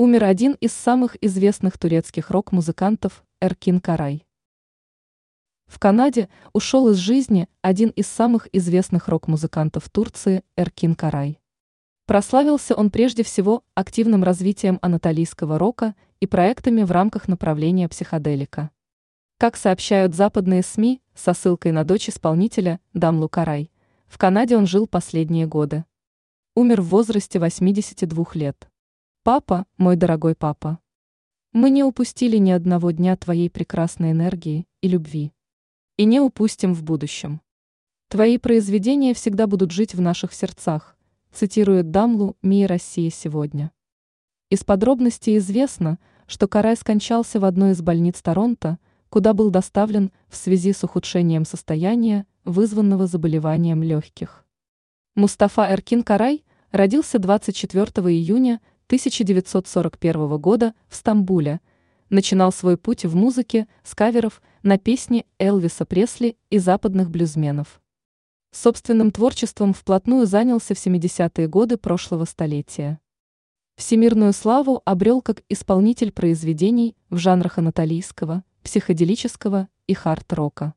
Умер один из самых известных турецких рок-музыкантов Эркин Карай. В Канаде ушел из жизни один из самых известных рок-музыкантов Турции Эркин Карай. Прославился он прежде всего активным развитием анатолийского рока и проектами в рамках направления психоделика. Как сообщают западные СМИ со ссылкой на дочь исполнителя Дамлу Карай, в Канаде он жил последние годы. Умер в возрасте 82 лет. Папа, мой дорогой папа. Мы не упустили ни одного дня твоей прекрасной энергии и любви. И не упустим в будущем. Твои произведения всегда будут жить в наших сердцах, цитирует Дамлу МИИ России сегодня. Из подробностей известно, что Карай скончался в одной из больниц Торонто, куда был доставлен в связи с ухудшением состояния, вызванного заболеванием легких. Мустафа Эркин Карай родился 24 июня 1941 года в Стамбуле, начинал свой путь в музыке с каверов на песни Элвиса Пресли и западных блюзменов. Собственным творчеством вплотную занялся в 70-е годы прошлого столетия. Всемирную славу обрел как исполнитель произведений в жанрах анатолийского, психоделического и хард-рока.